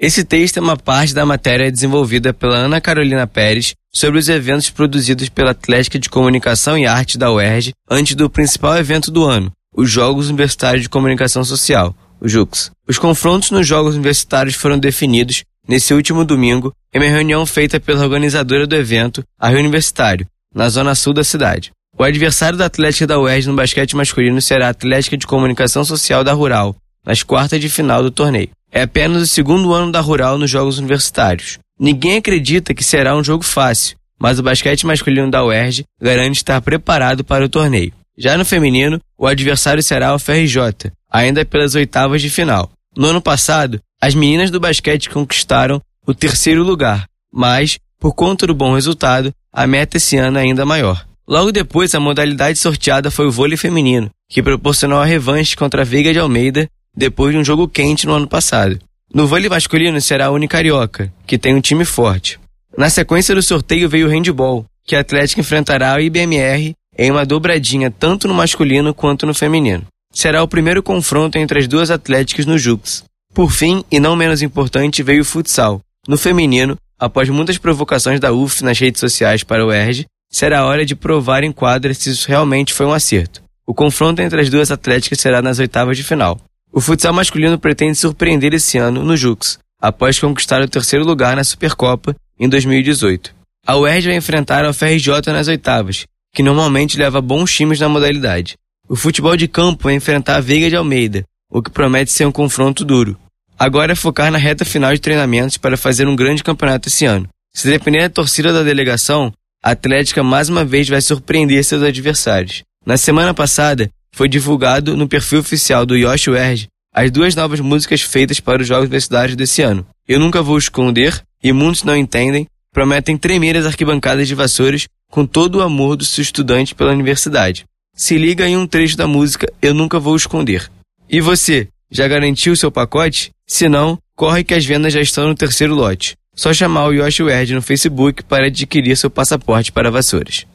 Esse texto é uma parte da matéria desenvolvida pela Ana Carolina Pérez sobre os eventos produzidos pela Atlética de Comunicação e Arte da UERJ antes do principal evento do ano, os Jogos Universitários de Comunicação Social, os JUCs. Os confrontos nos Jogos Universitários foram definidos nesse último domingo em uma reunião feita pela organizadora do evento, a Rio Universitário, na zona sul da cidade. O adversário da Atlética da UERJ no basquete masculino será a Atlética de Comunicação Social da Rural, nas quartas de final do torneio. É apenas o segundo ano da Rural nos Jogos Universitários. Ninguém acredita que será um jogo fácil, mas o basquete masculino da UERJ garante estar preparado para o torneio. Já no feminino, o adversário será o FRJ, ainda pelas oitavas de final. No ano passado, as meninas do basquete conquistaram o terceiro lugar, mas, por conta do bom resultado, a meta esse ano é ainda maior. Logo depois, a modalidade sorteada foi o vôlei feminino, que proporcionou a revanche contra a Veiga de Almeida depois de um jogo quente no ano passado. No vôlei masculino será a Unicarioca, que tem um time forte. Na sequência do sorteio veio o handball, que a Atlética enfrentará o IBMR em uma dobradinha tanto no masculino quanto no feminino. Será o primeiro confronto entre as duas atléticas no Jux. Por fim, e não menos importante, veio o futsal. No feminino, após muitas provocações da UF nas redes sociais para o ERJ, será hora de provar em quadra se isso realmente foi um acerto. O confronto entre as duas atléticas será nas oitavas de final. O futsal masculino pretende surpreender esse ano no Jux, após conquistar o terceiro lugar na Supercopa em 2018. A UERJ vai enfrentar a FRJ nas oitavas, que normalmente leva bons times na modalidade. O futebol de campo vai enfrentar a Veiga de Almeida, o que promete ser um confronto duro. Agora é focar na reta final de treinamentos para fazer um grande campeonato esse ano. Se depender da torcida da delegação, a Atlética mais uma vez vai surpreender seus adversários. Na semana passada, foi divulgado no perfil oficial do Yoshi Werge as duas novas músicas feitas para os Jogos Universitários desse ano. Eu Nunca Vou Esconder e Muitos Não Entendem prometem tremer as arquibancadas de Vassouras com todo o amor do seu estudante pela universidade. Se liga em um trecho da música Eu Nunca Vou Esconder. E você, já garantiu seu pacote? Se não, corre que as vendas já estão no terceiro lote. Só chamar o Yoshi Werd no Facebook para adquirir seu passaporte para Vassouras.